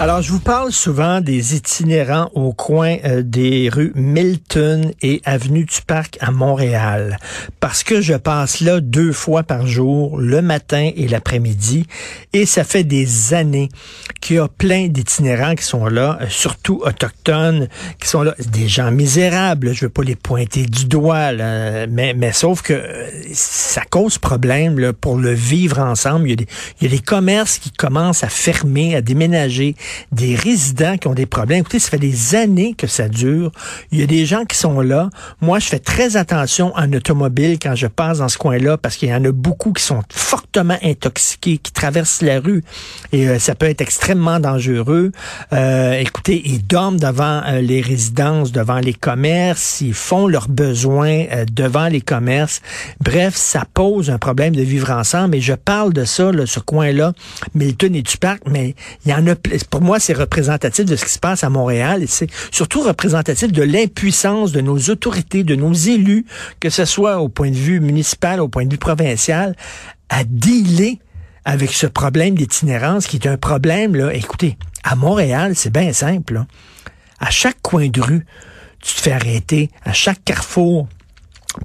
Alors, je vous parle souvent des itinérants au coin euh, des rues Milton et Avenue du Parc à Montréal, parce que je passe là deux fois par jour, le matin et l'après-midi, et ça fait des années qu'il y a plein d'itinérants qui sont là, euh, surtout autochtones, qui sont là, des gens misérables, je veux pas les pointer du doigt, mais, mais sauf que euh, ça cause problème là, pour le vivre ensemble. Il y, a des, il y a des commerces qui commencent à fermer, à déménager des résidents qui ont des problèmes. Écoutez, ça fait des années que ça dure. Il y a des gens qui sont là. Moi, je fais très attention en automobile quand je passe dans ce coin-là parce qu'il y en a beaucoup qui sont fortement intoxiqués, qui traversent la rue et euh, ça peut être extrêmement dangereux. Euh, écoutez, ils dorment devant euh, les résidences, devant les commerces, ils font leurs besoins devant les commerces. Bref, ça pose un problème de vivre ensemble et je parle de ça, là, ce coin-là, Milton et du mais il y en a pour moi, c'est représentatif de ce qui se passe à Montréal et c'est surtout représentatif de l'impuissance de nos autorités, de nos élus, que ce soit au point de vue municipal, au point de vue provincial, à dealer avec ce problème d'itinérance qui est un problème, là. Écoutez, à Montréal, c'est bien simple, À chaque coin de rue, tu te fais arrêter. À chaque carrefour,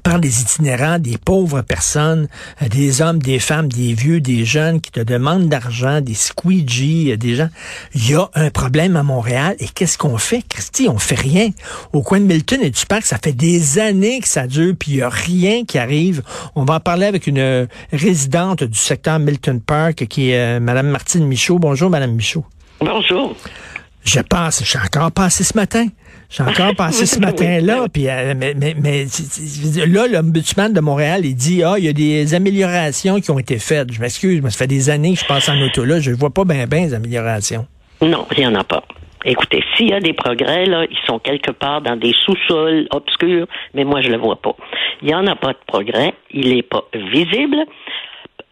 par des itinérants, des pauvres personnes, euh, des hommes, des femmes, des vieux, des jeunes qui te demandent d'argent, des squeegees, euh, des gens. Il y a un problème à Montréal et qu'est-ce qu'on fait, Christy? On fait rien. Au coin de Milton et du parc, ça fait des années que ça dure, puis il y a rien qui arrive. On va en parler avec une euh, résidente du secteur Milton Park qui est Madame Martine Michaud. Bonjour, Madame Michaud. Bonjour. Je passe, je suis encore passé ce matin. J'ai encore passé ce matin-là, puis euh, mais, mais, mais là, l'ombudsman de Montréal, il dit Ah, il y a des améliorations qui ont été faites. Je m'excuse, mais ça fait des années que je passe en auto là, je ne vois pas bien bien les améliorations. Non, il n'y en a pas. Écoutez, s'il y a des progrès, là, ils sont quelque part dans des sous-sols obscurs, mais moi, je ne le vois pas. Il n'y en a pas de progrès, il n'est pas visible.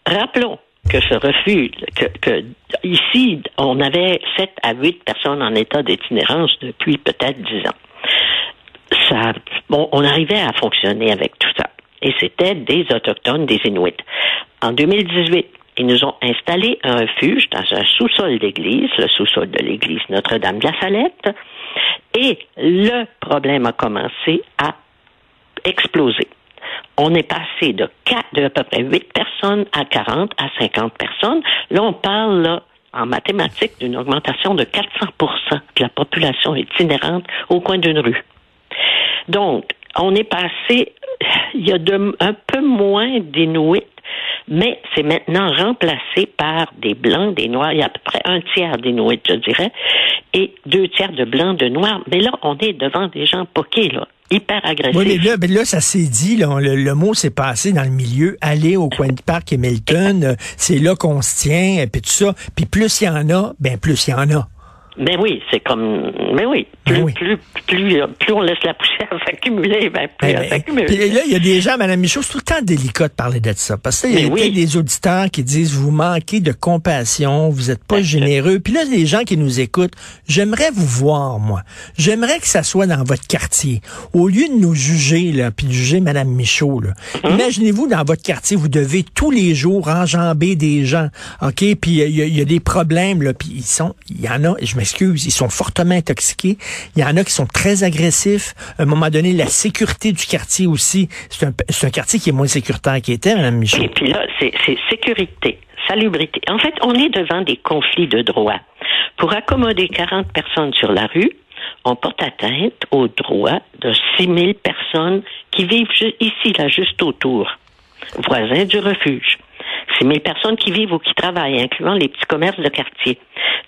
Rappelons que ce refus, que, que ici, on avait 7 à 8 personnes en état d'itinérance depuis peut-être 10 ans. Ça, bon, on arrivait à fonctionner avec tout ça. Et c'était des Autochtones, des Inuits. En 2018, ils nous ont installé un refuge dans un sous-sol d'église, le sous-sol de l'église Notre-Dame de la Salette, et le problème a commencé à exploser on est passé de, 4, de à peu près 8 personnes à 40 à 50 personnes. Là, on parle là, en mathématiques d'une augmentation de 400% de la population itinérante au coin d'une rue. Donc, on est passé, il y a un peu moins d'Inuits, mais c'est maintenant remplacé par des blancs, des noirs. Il y a à peu près un tiers d'Inuits, je dirais, et deux tiers de blancs, de noirs. Mais là, on est devant des gens poqués, là hyper agressif. Oui, mais là, ça s'est dit, le, mot s'est passé dans le milieu, aller au coin du parc Hamilton, euh, c'est là qu'on se tient, et puis tout ça. Puis plus il y en a, ben plus il y en a. Mais ben oui, c'est comme. Mais ben oui. Plus, plus, plus, plus, on laisse la poussière s'accumuler, ben plus elle s'accumule. Puis là, il y a des gens, Mme Michaud, c'est tout le temps délicat de parler de ça. Parce qu'il y a des auditeurs qui disent vous manquez de compassion, vous n'êtes pas généreux. Puis là, les gens qui nous écoutent, j'aimerais vous voir, moi. J'aimerais que ça soit dans votre quartier. Au lieu de nous juger, là, puis de juger Mme Michaud, là. Hum? Imaginez-vous dans votre quartier, vous devez tous les jours enjamber des gens. OK? Puis il y, y, a des problèmes, là. Puis ils sont. Il y en a, je me ils sont fortement intoxiqués. Il y en a qui sont très agressifs. À un moment donné, la sécurité du quartier aussi, c'est un, quartier qui est moins sécuritaire qu'il était, Mme. Et puis là, c'est sécurité, salubrité. En fait, on est devant des conflits de droits. Pour accommoder 40 personnes sur la rue, on porte atteinte aux droits de 6 000 personnes qui vivent ici, là, juste autour, voisins du refuge. 6 000 personnes qui vivent ou qui travaillent, incluant les petits commerces de quartier.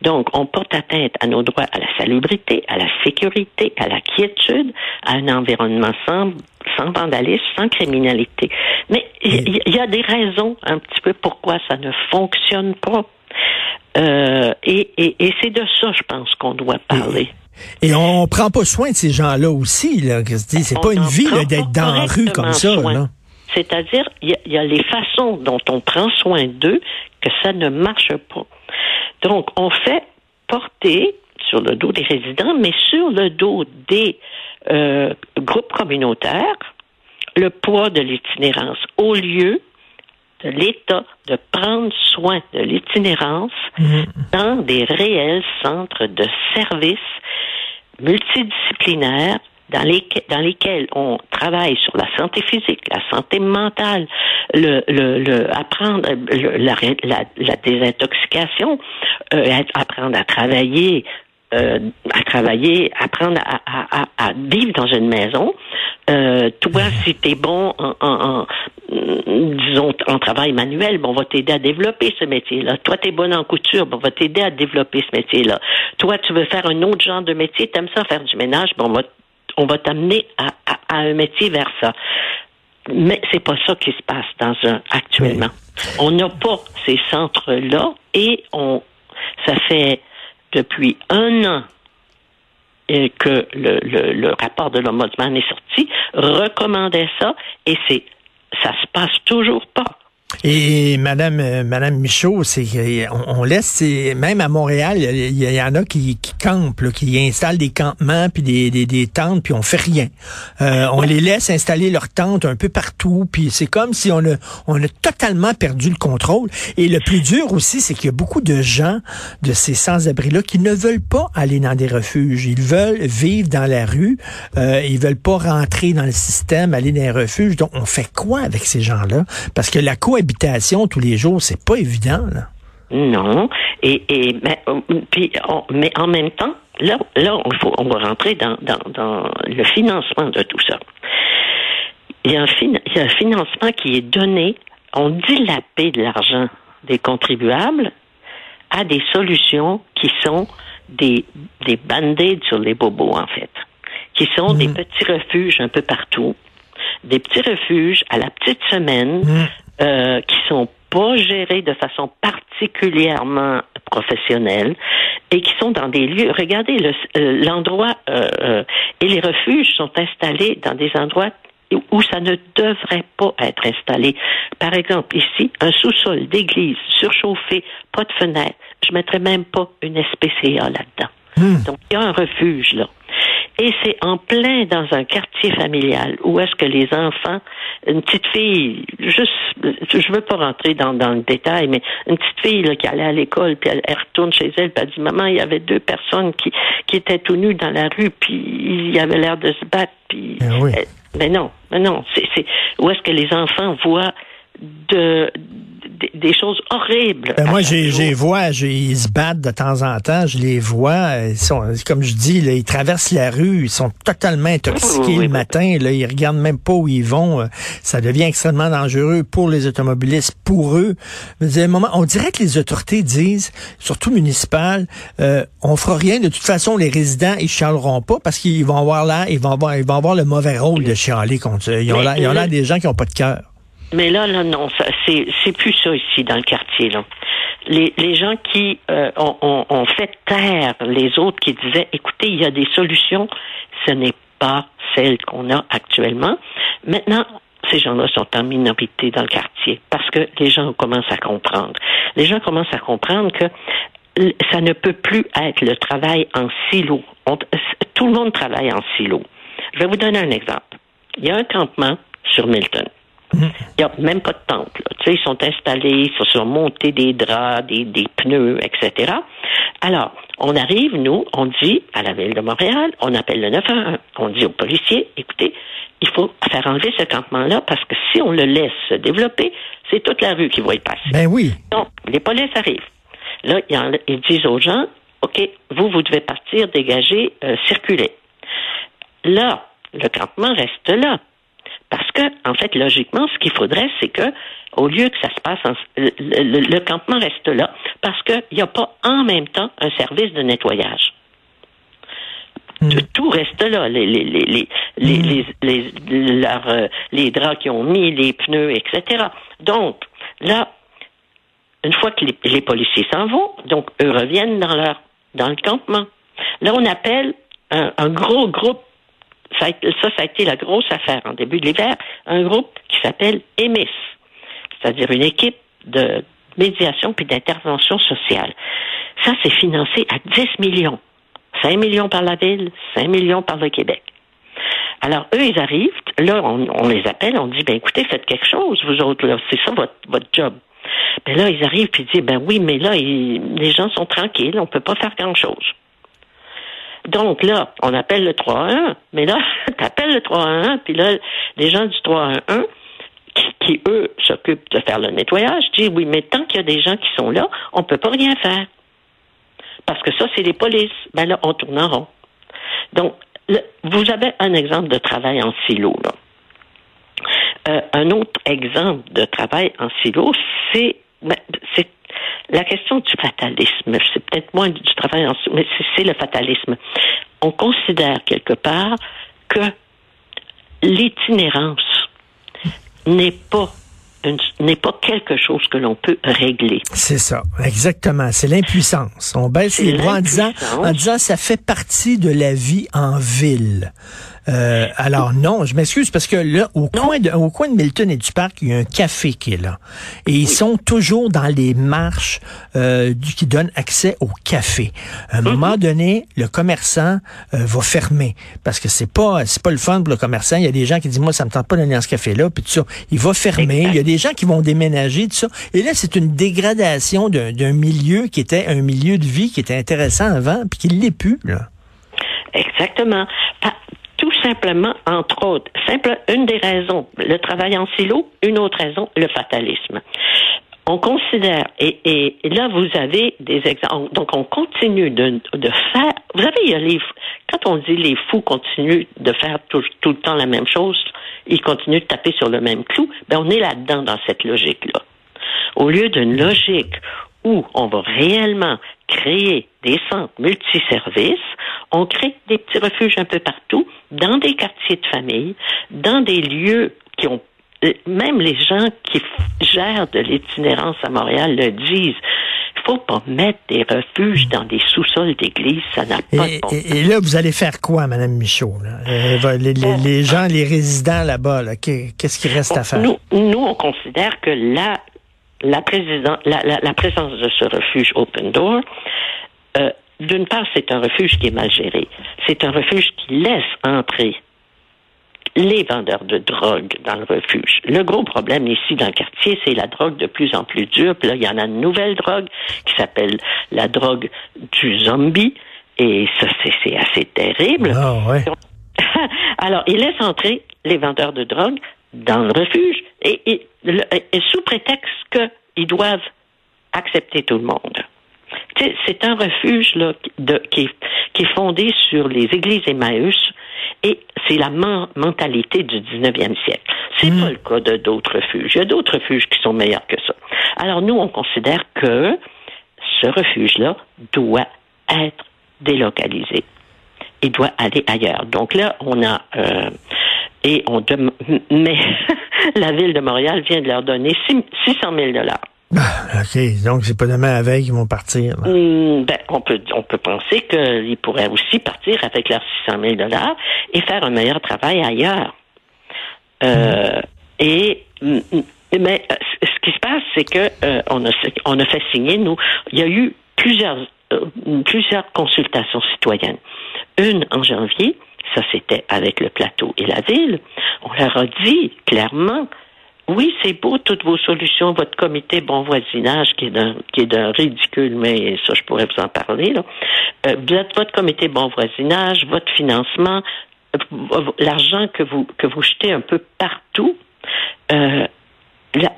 Donc, on porte atteinte à nos droits à la salubrité, à la sécurité, à la quiétude, à un environnement sans, sans vandalisme, sans criminalité. Mais il y, a des raisons un petit peu pourquoi ça ne fonctionne pas. Euh, et, et, c'est de ça, je pense, qu'on doit parler. Et on prend pas soin de ces gens-là aussi, là. C'est pas une vie d'être dans la rue comme ça, C'est-à-dire, il y, a les façons dont on prend soin d'eux que ça ne marche pas. Donc, on fait porter sur le dos des résidents, mais sur le dos des euh, groupes communautaires, le poids de l'itinérance au lieu de l'État de prendre soin de l'itinérance Mhm. dans des réels centres de services multidisciplinaires dans, lesquels, dans lesquels on travaille sur la santé physique, la santé mentale, le, le, le apprendre le- la, la, la désintoxication, euh, apprendre à travailler, euh, à travailler, apprendre à, à, à, à vivre dans une maison. Euh, toi, si tu es bon en, en, en, disons, en travail manuel, bon, on va t'aider à développer ce métier-là. Toi, tu es bonne en couture, bon, on va t'aider à développer ce métier-là. Toi, tu veux faire un autre genre de métier, tu aimes ça faire du ménage, bon, on va, on va t'amener à, à, à un métier vers ça. Mais c'est pas ça qui se passe dans un actuellement. On n'a pas ces centres-là et on ça fait depuis un an euh, que le, le, le rapport de l'Ombudsman est sorti, recommandait ça et c'est ça se passe toujours pas. Et Madame euh, Madame Michaud, c'est on, on laisse même à Montréal, il y, en a qui, qui campent, là, qui installent des campements puis des, des, des tentes puis on fait rien. Euh, on les laisse installer leurs tentes un peu partout puis c'est comme si on a on a totalement perdu le contrôle. Et le plus dur aussi, c'est qu'il y a beaucoup de gens de ces sans-abri là qui ne veulent pas aller dans des refuges. Ils veulent vivre dans la rue. Euh, ils veulent pas rentrer dans le système, aller dans les refuges. Donc on fait quoi avec ces gens-là? Parce que la cohabitation tous les jours, c'est pas évident. Là. Non. Et, et mais, euh, puis, on- mais en même temps, là, là, on, faut, on va rentrer dans, dans, dans le financement de tout ça. Il y, a un fin- il y a un financement qui est donné, on dilapide l'argent des contribuables à des solutions qui sont des, des band-aids sur les bobos, en fait, qui sont des petits refuges un peu partout, des petits refuges à la petite semaine, euh, qui sont pas gérés de façon particulièrement professionnelle et qui sont dans des lieux. Regardez le- euh, l'endroit euh, euh, et les refuges sont installés dans des endroits où- ça ne devrait pas être installé. Par exemple, ici, un sous-sol d'église surchauffé, pas de fenêtre. Je mettrais même pas une SPCA là-dedans. Donc, il y a un refuge là. Et c'est en plein dans un quartier familial où est-ce que les enfants, une petite fille, juste, je veux pas rentrer dans, dans le détail, mais une petite fille là, qui allait à l'école, puis elle, elle retourne chez elle, puis elle dit, maman, il y avait deux personnes qui, qui étaient tout nues dans la rue, puis ils avaient l'air de se battre, puis... Ah oui. Mais non, mais non, c'est, c'est où est-ce que les enfants voient de, de- des choses horribles. Ben, moi, j'ai, j'ai vois, j'ai- ils se battent de temps en temps, je les vois. Ils sont, comme je dis, là, ils traversent la rue, ils sont totalement intoxiqués Oui, oui, le matin. Là, ils regardent même pas où ils vont. Euh, Ça devient extrêmement dangereux pour les automobilistes, pour eux. Dire, à un moment, on dirait que les autorités disent, surtout municipales, euh, on fera rien. De toute façon, les résidents, ils chialeront pas parce qu'ils vont avoir là, ils vont avoir, ils vont avoir le mauvais rôle de chialer contre eux. Ils ont l'air, ils ont l'air le- des gens qui ont pas de cœur. Mais là, là, non, c'est, c'est plus ça ici dans le quartier. Là. Les, les gens qui euh, ont, ont- ont fait taire les autres qui disaient, écoutez, il y a des solutions, ce n'est pas celle qu'on a actuellement. Maintenant, ces gens-là sont en minorité dans le quartier parce que les gens commencent à comprendre. Les gens commencent à comprendre que ça ne peut plus être le travail en silo. Tout le monde travaille en silo. Je vais vous donner un exemple. Il y a un campement sur Milton. Il n'y a même pas de tente. Là. Tu sais, ils sont installés, ils se sont montés des draps, des, des pneus, etc. Alors, on arrive, nous, on dit à la ville de Montréal, on appelle le 911, on dit aux policiers, écoutez, il faut faire enlever ce campement-là parce que si on le laisse se développer, c'est toute la rue qui va y passer. Ben oui. Donc, les polices arrivent. Là, ils, en- ils disent aux gens, OK, vous, vous devez partir, dégager, euh, circuler. Là, le campement reste là. Parce que, en fait, logiquement, ce qu'il faudrait, c'est que, au lieu que ça se passe, en- le, le- le campement reste là, parce qu'il n'y a pas en même temps un service de nettoyage. Tout- Tout reste là, les, les, les, les, les, les, les- leurs, euh, les draps qu'ils ont mis, les pneus, etc. Donc, là, une fois que les, les policiers s'en vont, donc eux reviennent dans leur dans le campement. Là, on appelle un, un gros groupe. Ça, ça, a été la grosse affaire en début de l'hiver. Un groupe qui s'appelle EMIS, c'est-à-dire une équipe de médiation puis d'intervention sociale. Ça, c'est financé à 10 millions. 5 millions par la ville, 5 millions par le Québec. Alors, eux, ils arrivent, là, on, les appelle, on dit, ben écoutez, faites quelque chose, vous autres, là, c'est ça votre, job. Ben là, ils arrivent puis ils disent, ben oui, mais là, les gens sont tranquilles, on peut pas faire grand-chose. Donc là, on appelle le 311, mais là, tu appelles le 311, puis là, les gens du 311, qui, qui eux, s'occupent de faire le nettoyage, disent, oui, mais tant qu'il y a des gens qui sont là, on peut pas rien faire. Parce que ça, c'est les polices. Ben là, on tourne en rond. Donc, vous avez un exemple de travail en silo, là. Euh, un autre exemple de travail en silo, c'est c'est la question du fatalisme. C'est peut-être moins du travail en mais c'est le fatalisme. On considère quelque part que l'itinérance n'est pas n'est pas quelque chose que l'on peut régler. C'est ça, exactement. C'est l'impuissance. On baisse les bras en disant, en disant ça fait partie de la vie en ville. Euh, alors non, je m'excuse parce que là, au coin, de, au coin de Milton et du parc, il y a un café qui est là. Et ils sont toujours dans les marches euh, du, qui donnent accès au café. À un moment donné, le commerçant euh, va fermer parce que c'est pas c'est pas le fun pour le commerçant. Il y a des gens qui disent moi ça me tente pas d'aller dans ce café là, puis tout ça. Il va fermer. Il y a des gens qui vont déménager tout ça. Et là c'est une dégradation d'un milieu qui était un milieu de vie qui était intéressant avant, puis qui l'est plus là. Exactement simplement, entre autres, simple, une des raisons, le travail en silo, une autre raison, le fatalisme. On considère, et, là vous avez des exemples, donc on continue de, faire, vous savez, les, quand on dit les fous continuent de faire tout, tout le temps la même chose, ils continuent de taper sur le même clou, ben on est là-dedans dans cette logique-là. Au lieu d'une logique où on va réellement créer des centres multiservices, on crée des petits refuges un peu partout, dans des quartiers de famille, dans des lieux qui ont même les gens qui gèrent de l'itinérance à Montréal le disent. Il faut pas mettre des refuges dans des sous-sols d'église, ça n'a pas de bon et, là, vous allez faire quoi, Madame Michaud? Euh, les, gens, les résidents là-bas, qu'est-ce qu'il reste à faire? Nous, nous, on considère que la, la, la, présence de ce refuge Open Door euh, d'une part, c'est un refuge qui est mal géré. C'est un refuge qui laisse entrer les vendeurs de drogue dans le refuge. Le gros problème ici dans le quartier, c'est la drogue de plus en plus dure. Puis là, il y en a une nouvelle drogue qui s'appelle la drogue du zombie. Et ça, c'est assez terrible. Ah, ouais. Alors, il laisse entrer les vendeurs de drogue dans le refuge et, et sous prétexte qu'ils doivent accepter tout le monde c'est un refuge là, qui, est, fondé sur les églises Emmaüs et c'est la mentalité du 19e siècle. C'est hmm. pas le cas de d'autres refuges. Il y a d'autres refuges qui sont meilleurs que ça. Alors nous, on considère que ce refuge-là doit être délocalisé. Il doit aller ailleurs. Donc là, on a euh, et on mais la ville de Montréal vient de leur donner 600 000 dollars ah, OK. Donc, c'est pas demain à veille qu'ils vont partir. Hmm, ben, on peut, on peut penser qu'ils pourraient aussi partir avec leurs 600 000 dollars et faire un meilleur travail ailleurs. Euh, Et, mais euh, ce qui se passe, c'est que euh, on, a, on a fait signer, nous, il y a eu plusieurs, euh, plusieurs consultations citoyennes. Une en janvier, ça c'était avec le plateau et la ville. On leur a dit clairement oui, c'est beau toutes vos solutions, votre comité bon voisinage qui est d'un qui est d'un ridicule, mais ça je pourrais vous en parler. Là. Euh, votre comité bon voisinage, votre financement, euh, l'argent que vous que vous jetez un peu partout. Euh, Là,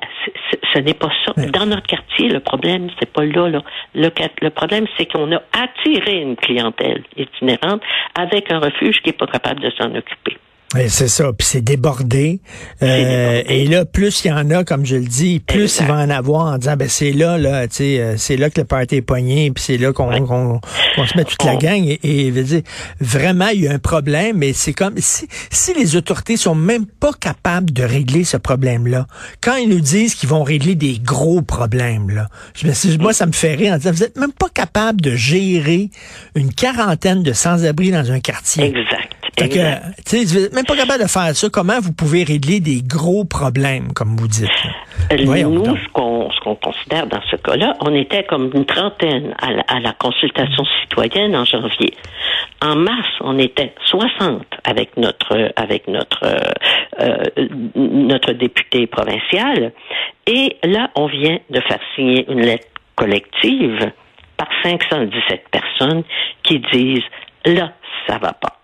ce n'est pas ça. Dans notre quartier, le problème, c'est pas là. là. Le, le problème, c'est qu'on a attiré une clientèle itinérante avec un refuge qui n'est pas capable de s'en occuper. C'est ça. Puis c'est débordé. Euh, et là, plus il y en a, comme je le dis, plus il va en avoir en disant, ben c'est là, là, tu sais, euh, c'est là que le party est poigné, puis c'est là qu'on se met toute la gang. Et, et veut dire, vraiment, il y a un problème, mais c'est comme si, si les autorités sont même pas capables de régler ce problème-là, quand ils nous disent qu'ils vont régler des gros problèmes, là, je, moi, ça me fait rire en disant, vous êtes même pas capable de gérer une quarantaine de sans-abri dans un quartier. Exact. Sais, même pas capable de faire ça. Comment vous pouvez régler des gros problèmes, comme vous dites? Voyons Nous, ce qu'on, ce qu'on considère dans ce cas-là, on était comme une trentaine à la, à la consultation citoyenne en janvier. En mars, on était 60 avec notre avec notre euh, notre député provincial. Et là, on vient de faire signer une lettre collective par 517 personnes qui disent là, ça va pas.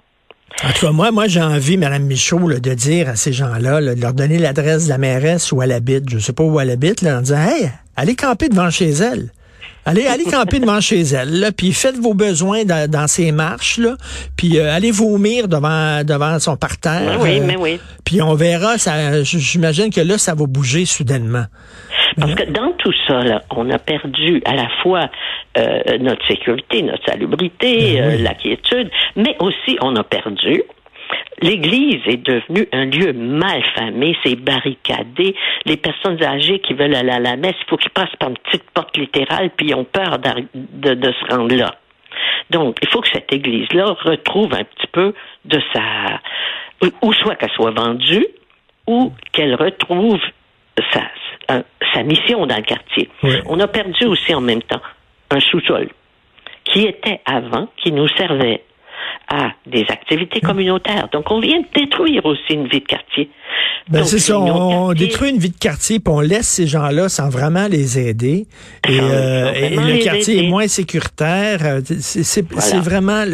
En tout cas, moi, moi j'ai envie, Mme Michaud, de dire à ces gens-là, de leur donner l'adresse de la mairesse où elle habite, je sais pas où elle habite, là, en disant Hey, allez camper devant chez elle. Allez, allez camper devant chez elle, là, puis faites vos besoins dans, dans ses marches, là, puis euh, allez vomir devant devant son parterre. Oui, mais oui. Puis on verra, ça, j'imagine que là, ça va bouger soudainement. Parce que dans tout ça, là, on a perdu à la fois euh, notre sécurité, notre salubrité, ben euh, la quiétude, mais aussi on a perdu L'Église est devenue un lieu mal famé, c'est barricadé. Les personnes âgées qui veulent aller à la messe, il faut qu'ils passent par une petite porte littérale, puis ils ont peur de, de, se rendre là. Donc, il faut que cette Église-là retrouve un petit peu de sa... ou soit qu'elle soit vendue, ou qu'elle retrouve sa, sa mission dans le quartier. On a perdu aussi en même temps un sous-sol qui était avant, qui nous servait à des activités communautaires. Donc, on vient de détruire aussi une vie de quartier. Ben c'est ça, on, détruit une vie de quartier, puis on laisse ces gens-là sans vraiment les aider. Et, euh, le quartier est moins sécuritaire. Euh, c'est vraiment,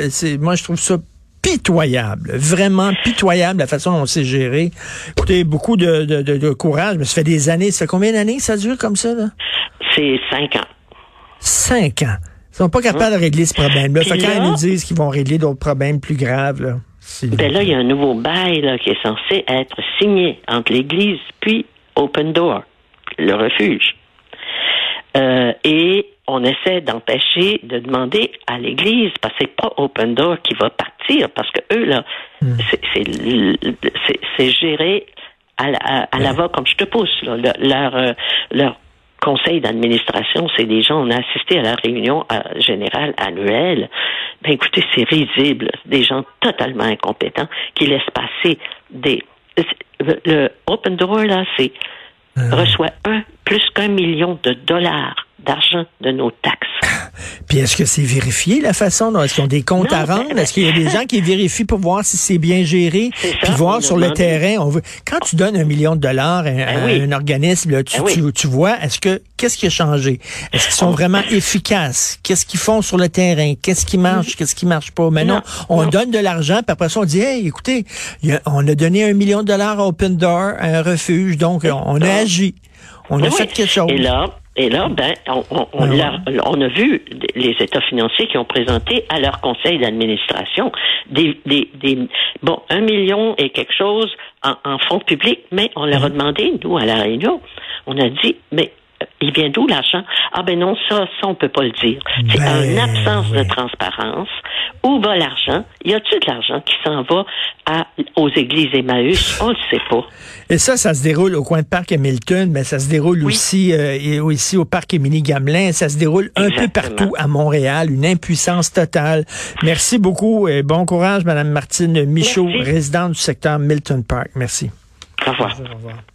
moi je trouve ça pitoyable, vraiment pitoyable la façon dont on s'est géré. Écoutez, beaucoup de, de, de, courage, mais ça fait des années. Ça fait combien d'années que ça dure comme ça? C'est cinq ans. Cinq ans. Ils sont pas capables de régler ce problème-là. Fait quand ils nous disent qu'ils vont régler d'autres problèmes plus graves, là. Ben là, il y a un nouveau bail là, qui est censé être signé entre l'Église puis Open Door, le refuge. Euh, et on essaie d'empêcher de demander à l'Église, parce que c'est pas Open Door qui va partir, parce que eux, là, hmm. c'est géré à la, à, la va comme je te pousse. Là. Leur, euh, leur conseil d'administration, c'est des gens, on a assisté à la réunion euh, générale annuelle. Ben écoutez, c'est risible, des gens totalement incompétents qui laissent passer des le Open Door là, c'est ah reçoit un plus qu'un million de dollars d'argent de nos taxes. Puis est-ce que c'est vérifié la façon dont est-ce qu'ils ont des comptes à rendre? Ben, est-ce qu'il y a des gens qui vérifient pour voir si c'est bien géré? Puis voir sur le terrain, on veut. Quand tu donnes un million de dollars à, ben un organisme, ben tu, tu, vois, est-ce que qu'est-ce qui a changé? Est-ce qu'ils sont vraiment efficaces? Qu'est-ce qu'ils font sur le terrain? Qu'est-ce qui marche? Mm-hmm. Qu'est-ce qui marche pas? Mais non, on donne de l'argent, puis après ça, on dit Hey, écoutez, on a donné un million de dollars à Open Door, à un refuge, donc on, a agi. On a fait quelque chose. Et là, et là, ben, on, on, ben on, a, vu les États financiers qui ont présenté à leur conseil d'administration des, des, des, bon, un million et quelque chose en, en fonds publics, mais on leur a mhm. demandé, nous, à la Réunion, on a dit, mais il vient d'où l'argent? Ah ben non, ça, ça, on peut pas le dire. C'est ben, une absence de transparence. Où va l'argent? Y a-t-il de l'argent qui s'en va à, aux églises Emmaüs? On le sait pas. Et ça, ça se déroule au coin de Parc Hamilton, mais ça se déroule aussi, euh, aussi au Parc Émilie-Gamelin. Ça se déroule un peu partout à Montréal. Une impuissance totale. Merci beaucoup et bon courage, Madame Martine Michaud, résidente du secteur Milton Park. Merci. Au revoir. Au revoir.